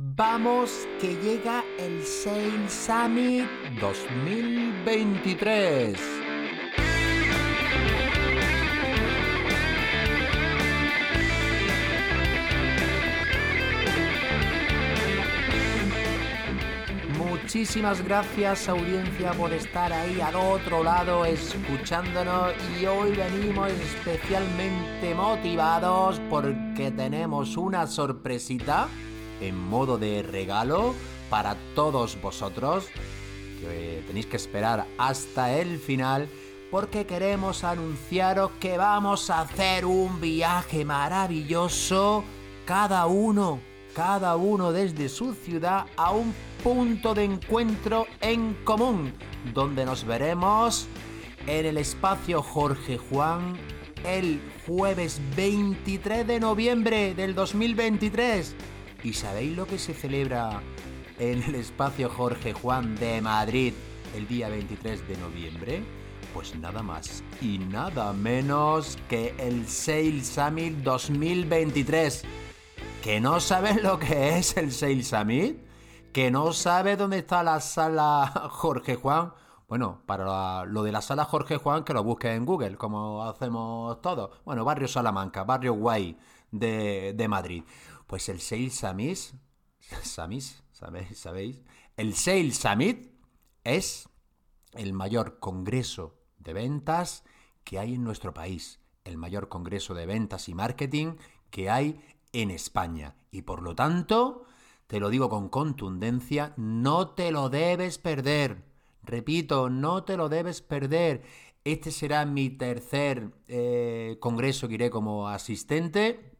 Vamos que llega el Sales Summit 2023. Muchísimas gracias audiencia por estar ahí al otro lado escuchándonos y hoy venimos especialmente motivados porque tenemos una sorpresita en modo de regalo para todos vosotros que tenéis que esperar hasta el final porque queremos anunciaros que vamos a hacer un viaje maravilloso cada uno, cada uno desde su ciudad a un punto de encuentro en común donde nos veremos en el espacio Jorge Juan el jueves 23 de noviembre del 2023 ¿Y sabéis lo que se celebra en el espacio Jorge Juan de Madrid el día 23 de noviembre? Pues nada más y nada menos que el Sales Summit 2023. ¿Que no sabes lo que es el Sales Summit? ¿Que no sabes dónde está la sala Jorge Juan? Bueno, para lo de la sala Jorge Juan, que lo busques en Google, como hacemos todos. Bueno, barrio Salamanca, barrio guay de, de Madrid. Pues el Sales Summit, ¿sabéis? ¿sabéis? El Sales Summit es el mayor congreso de ventas que hay en nuestro país, el mayor congreso de ventas y marketing que hay en España. Y por lo tanto, te lo digo con contundencia, no te lo debes perder. Repito, no te lo debes perder. Este será mi tercer eh, congreso que iré como asistente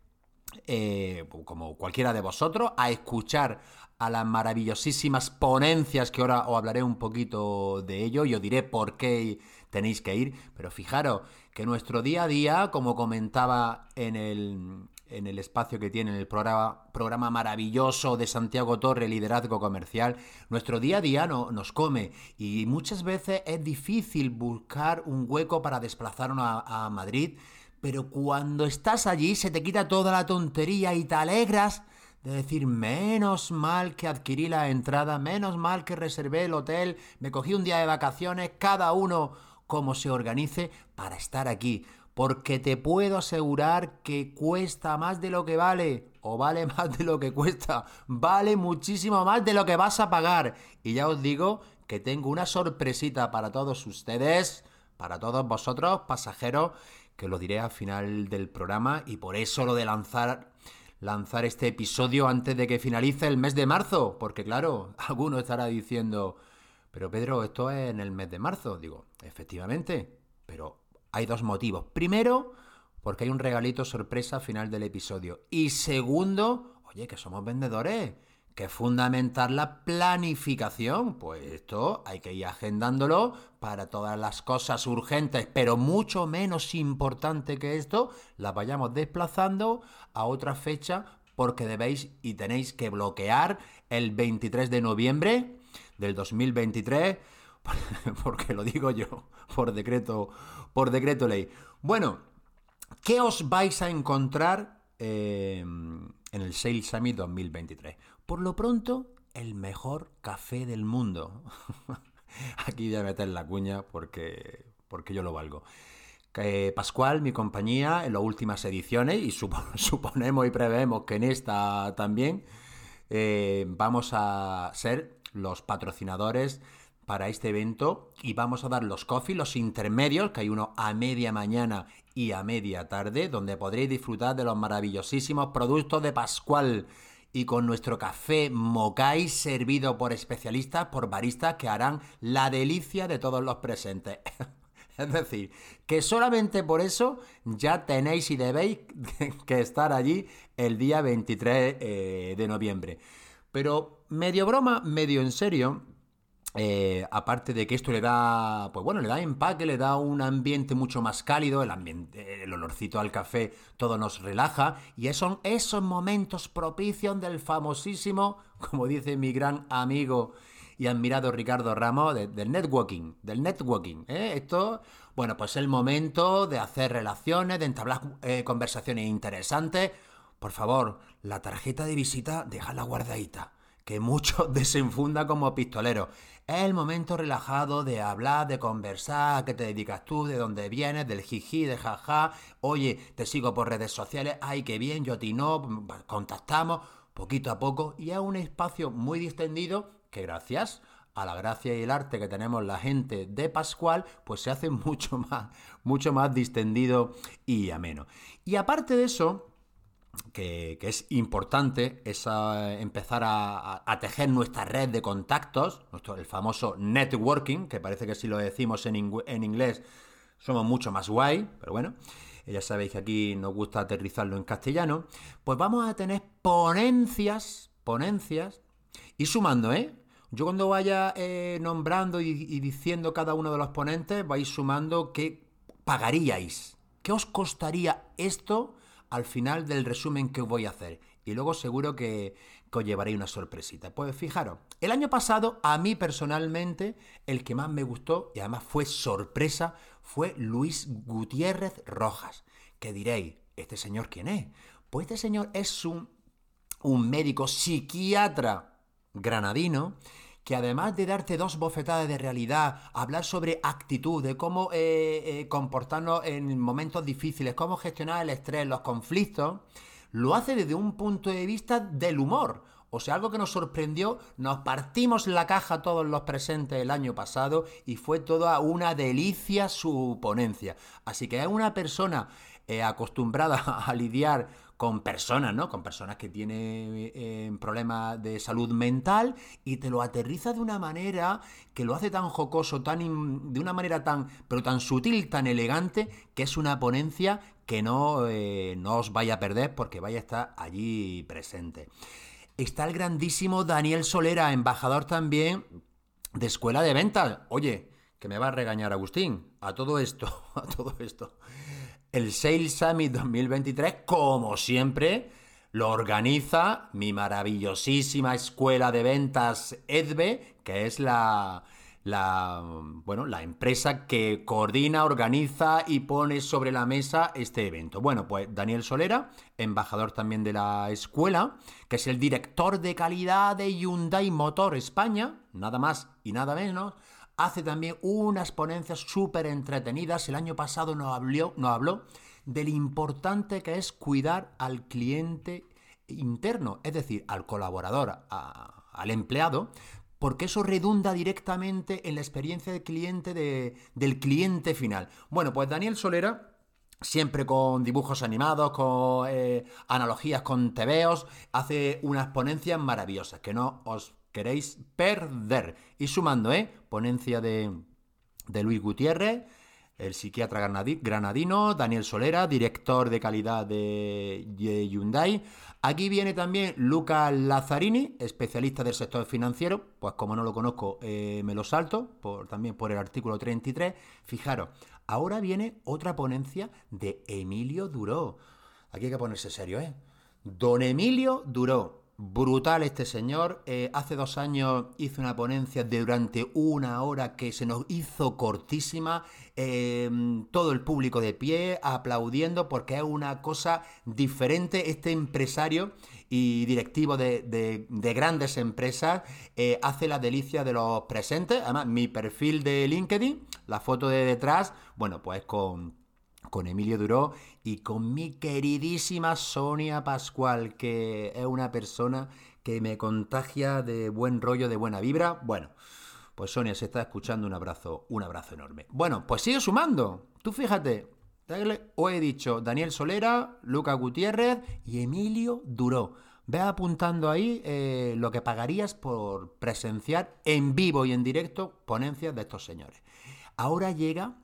eh, como cualquiera de vosotros, a escuchar a las maravillosísimas ponencias que ahora os hablaré un poquito de ello y os diré por qué tenéis que ir. Pero fijaros que nuestro día a día, como comentaba en el, en el espacio que tiene el programa, programa maravilloso de Santiago Torre, Liderazgo Comercial, nuestro día a día no, nos come y muchas veces es difícil buscar un hueco para desplazarnos a Madrid pero cuando estás allí se te quita toda la tontería y te alegras de decir, menos mal que adquirí la entrada, menos mal que reservé el hotel, me cogí un día de vacaciones, cada uno como se organice para estar aquí. Porque te puedo asegurar que cuesta más de lo que vale, o vale más de lo que cuesta, vale muchísimo más de lo que vas a pagar. Y ya os digo que tengo una sorpresita para todos ustedes, para todos vosotros, pasajeros, que lo diré al final del programa y por eso lo de lanzar lanzar este episodio antes de que finalice el mes de marzo, porque claro, alguno estará diciendo, pero Pedro, esto es en el mes de marzo. Digo, efectivamente, pero hay dos motivos. Primero, porque hay un regalito sorpresa al final del episodio. Y segundo, oye, que somos vendedores que es fundamental la planificación. Pues esto hay que ir agendándolo para todas las cosas urgentes, pero mucho menos importante que esto, las vayamos desplazando a otra fecha porque debéis y tenéis que bloquear el 23 de noviembre del 2023 porque lo digo yo por decreto por decreto ley. Bueno, ¿qué os vais a encontrar eh, en el Sales Summit 2023? Por lo pronto, el mejor café del mundo. Aquí voy a meter la cuña porque, porque yo lo valgo. Pascual, mi compañía, en las últimas ediciones, y suponemos y prevemos que en esta también, eh, vamos a ser los patrocinadores para este evento y vamos a dar los coffee, los intermedios, que hay uno a media mañana y a media tarde, donde podréis disfrutar de los maravillosísimos productos de Pascual y con nuestro café Mokai servido por especialistas, por baristas que harán la delicia de todos los presentes. es decir, que solamente por eso ya tenéis y debéis que estar allí el día 23 eh, de noviembre. Pero medio broma, medio en serio, eh, aparte de que esto le da, pues bueno, le da empaque, le da un ambiente mucho más cálido, el ambiente, el olorcito al café, todo nos relaja y son esos momentos propicios del famosísimo, como dice mi gran amigo y admirado Ricardo Ramos, del networking, del networking. ¿eh? Esto, bueno, pues el momento de hacer relaciones, de entablar eh, conversaciones interesantes, por favor, la tarjeta de visita déjala guardadita, que mucho desenfunda como pistolero. Es el momento relajado de hablar, de conversar, que te dedicas tú, de dónde vienes, del jiji, de jaja. Oye, te sigo por redes sociales, ay, qué bien, yo a ti no, contactamos poquito a poco y es un espacio muy distendido que gracias a la gracia y el arte que tenemos la gente de Pascual, pues se hace mucho más, mucho más distendido y ameno. Y aparte de eso, que, es importante, es empezar a, tejer nuestra red de contactos, nuestro, el famoso networking, que parece que si lo decimos en, en inglés somos mucho más guay, pero bueno, ya sabéis que aquí nos gusta aterrizarlo en castellano, pues vamos a tener ponencias, ponencias, y sumando, ¿eh? Yo cuando vaya eh, nombrando y, y, diciendo cada uno de los ponentes, vais sumando qué pagaríais, qué os costaría esto al final del resumen que os voy a hacer. Y luego seguro que, os llevaréis una sorpresita. Pues fijaros, el año pasado a mí personalmente el que más me gustó y además fue sorpresa fue Luis Gutiérrez Rojas. Que diréis, ¿este señor quién es? Pues este señor es un, un médico psiquiatra granadino que además de darte dos bofetadas de realidad, hablar sobre actitud, de cómo eh, eh, comportarnos en momentos difíciles, cómo gestionar el estrés, los conflictos, lo hace desde un punto de vista del humor. O sea, algo que nos sorprendió, nos partimos la caja todos los presentes el año pasado y fue toda una delicia su ponencia. Así que es una persona eh, acostumbrada a lidiar con personas, ¿no? Con personas que tienen eh, problemas de salud mental y te lo aterriza de una manera que lo hace tan jocoso, tan de una manera tan, pero tan sutil, tan elegante, que es una ponencia que no, eh, no os vaya a perder porque vaya a estar allí presente. Está el grandísimo Daniel Solera, embajador también de Escuela de Ventas. Oye, que me va a regañar Agustín. A todo esto, a todo esto. El Sales Summit 2023, como siempre, lo organiza mi maravillosísima escuela de ventas EDVE, que es la, la, bueno, la empresa que coordina, organiza y pone sobre la mesa este evento. Bueno, pues Daniel Solera, embajador también de la escuela, que es el director de calidad de Hyundai Motor España, nada más y nada menos, hace también unas ponencias súper entretenidas. El año pasado nos habló, nos habló de lo importante que es cuidar al cliente interno, es decir, al colaborador, al empleado, porque eso redunda directamente en la experiencia del cliente del cliente final. Bueno, pues Daniel Solera siempre con dibujos animados, con eh, analogías con tebeos, hace unas ponencias maravillosas que no os queréis perder. Y sumando, ¿eh? Ponencia de, de Luis Gutiérrez, el psiquiatra granadino, Daniel Solera, director de calidad de Hyundai. Aquí viene también Luca Lazzarini, especialista del sector financiero. Pues como no lo conozco, eh, me lo salto, por, también por el artículo 33. Fijaros, ahora viene otra ponencia de Emilio Duró. Aquí hay que ponerse serio, ¿eh? Don Emilio Duró, Brutal este señor. Eh, hace dos años hizo una ponencia de durante una hora que se nos hizo cortísima. Eh, todo el público de pie aplaudiendo porque es una cosa diferente. Este empresario y directivo de, grandes empresas eh, hace la delicia de los presentes. Además, mi perfil de LinkedIn, la foto de detrás, bueno, pues con con Emilio Duró y con mi queridísima Sonia Pascual, que es una persona que me contagia de buen rollo, de buena vibra. Bueno, pues Sonia se está escuchando un abrazo, un abrazo enorme. Bueno, pues sigue sumando. Tú fíjate, os he dicho Daniel Solera, Luca Gutiérrez y Emilio Duró. Ve apuntando ahí eh, lo que pagarías por presenciar en vivo y en directo ponencias de estos señores. Ahora llega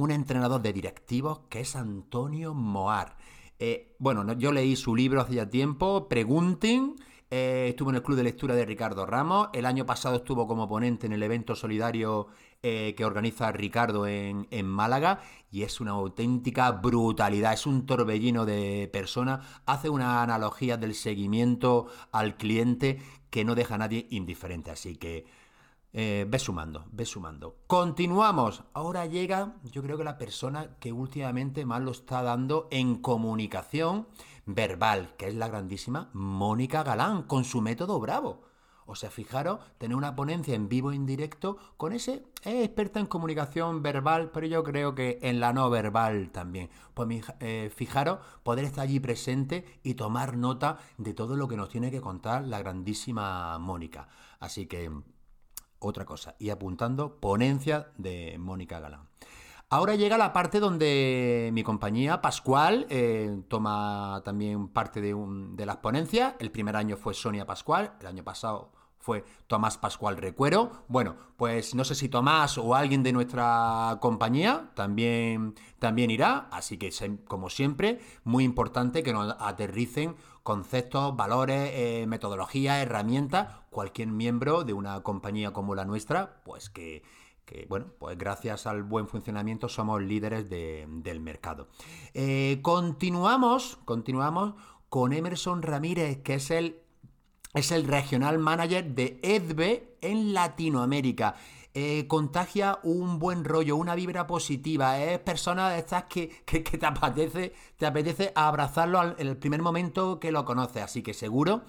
un entrenador de directivos que es Antonio Moar. Eh, bueno, yo leí su libro hace ya tiempo, Pregunten. Eh, estuvo en el Club de Lectura de Ricardo Ramos. El año pasado estuvo como ponente en el evento solidario eh, que organiza Ricardo en, en, Málaga. Y es una auténtica brutalidad. Es un torbellino de personas. Hace una analogía del seguimiento al cliente que no deja a nadie indiferente. Así que Eh, ve sumando, ve sumando. Continuamos. Ahora llega, yo creo que la persona que últimamente más lo está dando en comunicación verbal, que es la grandísima Mónica Galán, con su método Bravo. O sea, fijaros, tener una ponencia en vivo en directo con ese es experta en comunicación verbal, pero yo creo que en la no verbal también. Pues eh, fijaros, poder estar allí presente y tomar nota de todo lo que nos tiene que contar la grandísima Mónica. Así que, otra cosa, y apuntando, ponencia de Mónica Galán. Ahora llega la parte donde mi compañía, Pascual, eh, toma también parte de, de, las ponencias. El primer año fue Sonia Pascual, el año pasado fue Tomás Pascual Recuero. Bueno, pues no sé si Tomás o alguien de nuestra compañía también, también irá, así que como siempre, muy importante que nos aterricen conceptos, valores, eh, metodologías, herramientas, cualquier miembro de una compañía como la nuestra, pues que, bueno, pues gracias al buen funcionamiento somos líderes del mercado. Eh, continuamos, continuamos con Emerson Ramírez, que es el es el regional manager de EDBE en Latinoamérica. Eh, contagia un buen rollo, una vibra positiva. Es persona de estas que, te, apetece, te apetece abrazarlo en el primer momento que lo conoces. Así que seguro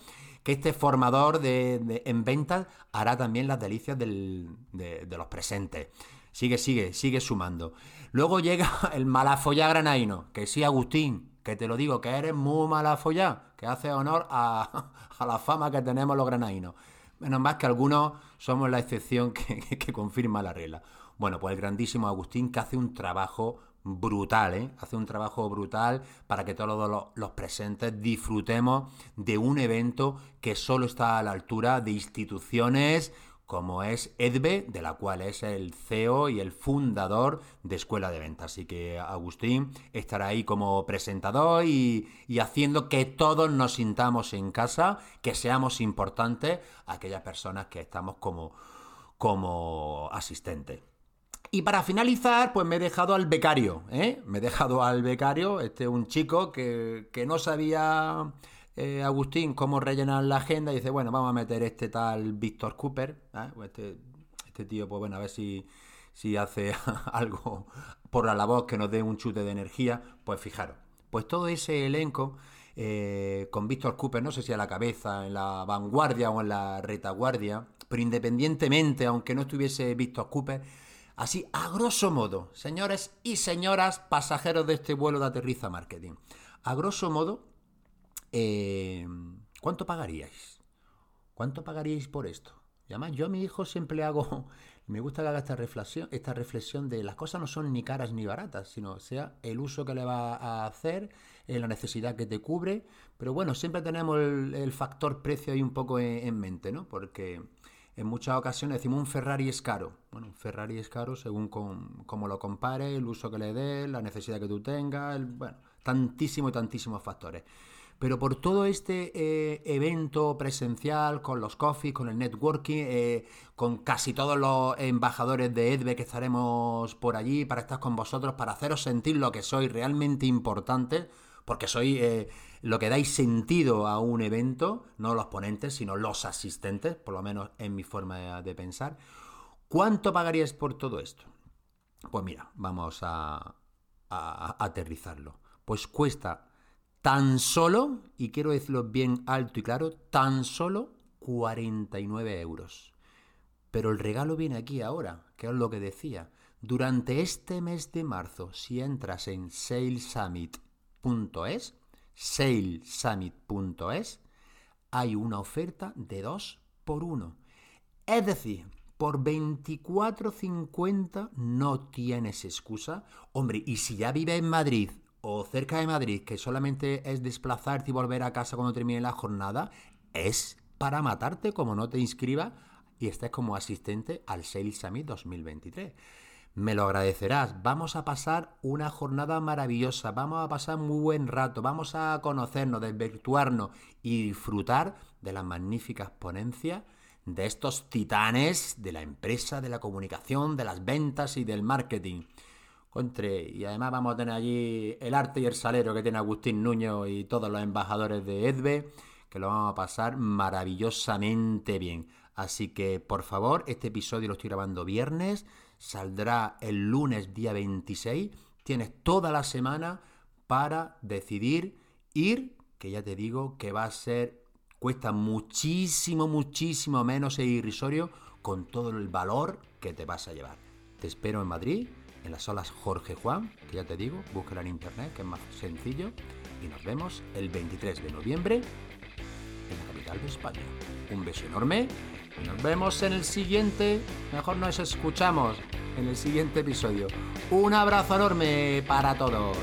que este formador de, en ventas hará también las delicias de, de, los presentes. Sigue, sigue, sigue sumando. Luego llega el malafolla granaino, que sí, Agustín, que te lo digo, que eres muy mala follá, que hace honor a, la fama que tenemos los granadinos. Menos más que algunos somos la excepción que, confirma la regla. Bueno, pues el grandísimo Agustín que hace un trabajo brutal, ¿eh? Hace un trabajo brutal para que todos los, los, presentes disfrutemos de un evento que solo está a la altura de instituciones como es Edbe, de la cual es el CEO y el fundador de Escuela de Ventas. Así que Agustín estará ahí como presentador y, haciendo que todos nos sintamos en casa, que seamos importantes aquellas personas que estamos como, como asistentes. Y para finalizar, pues me he dejado al becario, ¿eh? Me he dejado al becario, este un chico que, que no sabía eh, Agustín cómo rellenar la agenda y dice, bueno, vamos a meter este tal Víctor Cooper, ¿eh? pues este, este, tío, pues bueno, a ver si, si hace algo por la labor que nos dé un chute de energía, pues fijaros, pues todo ese elenco eh, con Víctor Cooper, no sé si a la cabeza, en la vanguardia o en la retaguardia, pero independientemente, aunque no estuviese Víctor Cooper, así a grosso modo, señores y señoras pasajeros de este vuelo de aterriza marketing, a grosso modo, eh, ¿cuánto pagaríais? ¿Cuánto pagaríais por esto? Y además, yo a mi hijo siempre hago, me gusta que haga esta reflexión, esta reflexión de las cosas no son ni caras ni baratas, sino sea el uso que le va a hacer, eh, la necesidad que te cubre, pero bueno, siempre tenemos el, factor precio ahí un poco en, mente, ¿no? Porque en muchas ocasiones decimos un Ferrari es caro. Bueno, un Ferrari es caro según cómo lo compares, el uso que le des, la necesidad que tú tengas, bueno, tantísimos tantísimos factores. Pero por todo este eh, evento presencial, con los coffees, con el networking, eh, con casi todos los embajadores de EDBE que estaremos por allí para estar con vosotros, para haceros sentir lo que sois realmente importante, porque sois eh, lo que dais sentido a un evento, no los ponentes, sino los asistentes, por lo menos en mi forma de pensar. ¿Cuánto pagaríais por todo esto? Pues mira, vamos a aterrizarlo. Pues cuesta tan solo, y quiero decirlo bien alto y claro, tan solo 49 euros. Pero el regalo viene aquí ahora, que es lo que decía. Durante este mes de marzo, si entras en salesummit.es, salesummit.es, hay una oferta de 2 por 1. Es decir, por 24.50 no tienes excusa. Hombre, y si ya vives en Madrid o cerca de Madrid, que solamente es desplazarte y volver a casa cuando termine la jornada, es para matarte como no te inscribas y estés como asistente al Sales Summit 2023. Me lo agradecerás. Vamos a pasar una jornada maravillosa, vamos a pasar muy buen rato, vamos a conocernos, desvirtuarnos y disfrutar de las magníficas ponencias de estos titanes de la empresa, de la comunicación, de las ventas y del marketing y además vamos a tener allí el arte y el salero que tiene Agustín Nuño y todos los embajadores de EDBE, que lo vamos a pasar maravillosamente bien. Así que, por favor, este episodio lo estoy grabando viernes, saldrá el lunes día 26. Tienes toda la semana para decidir ir, que ya te digo que va a ser, cuesta muchísimo, muchísimo menos e irrisorio con todo el valor que te vas a llevar. Te espero en Madrid, en las salas Jorge Juan, que ya te digo, búscala en internet, que es más sencillo, y nos vemos el 23 de noviembre en la capital de España. Un beso enorme y nos vemos en el siguiente, mejor nos escuchamos en el siguiente episodio. Un abrazo enorme para todos.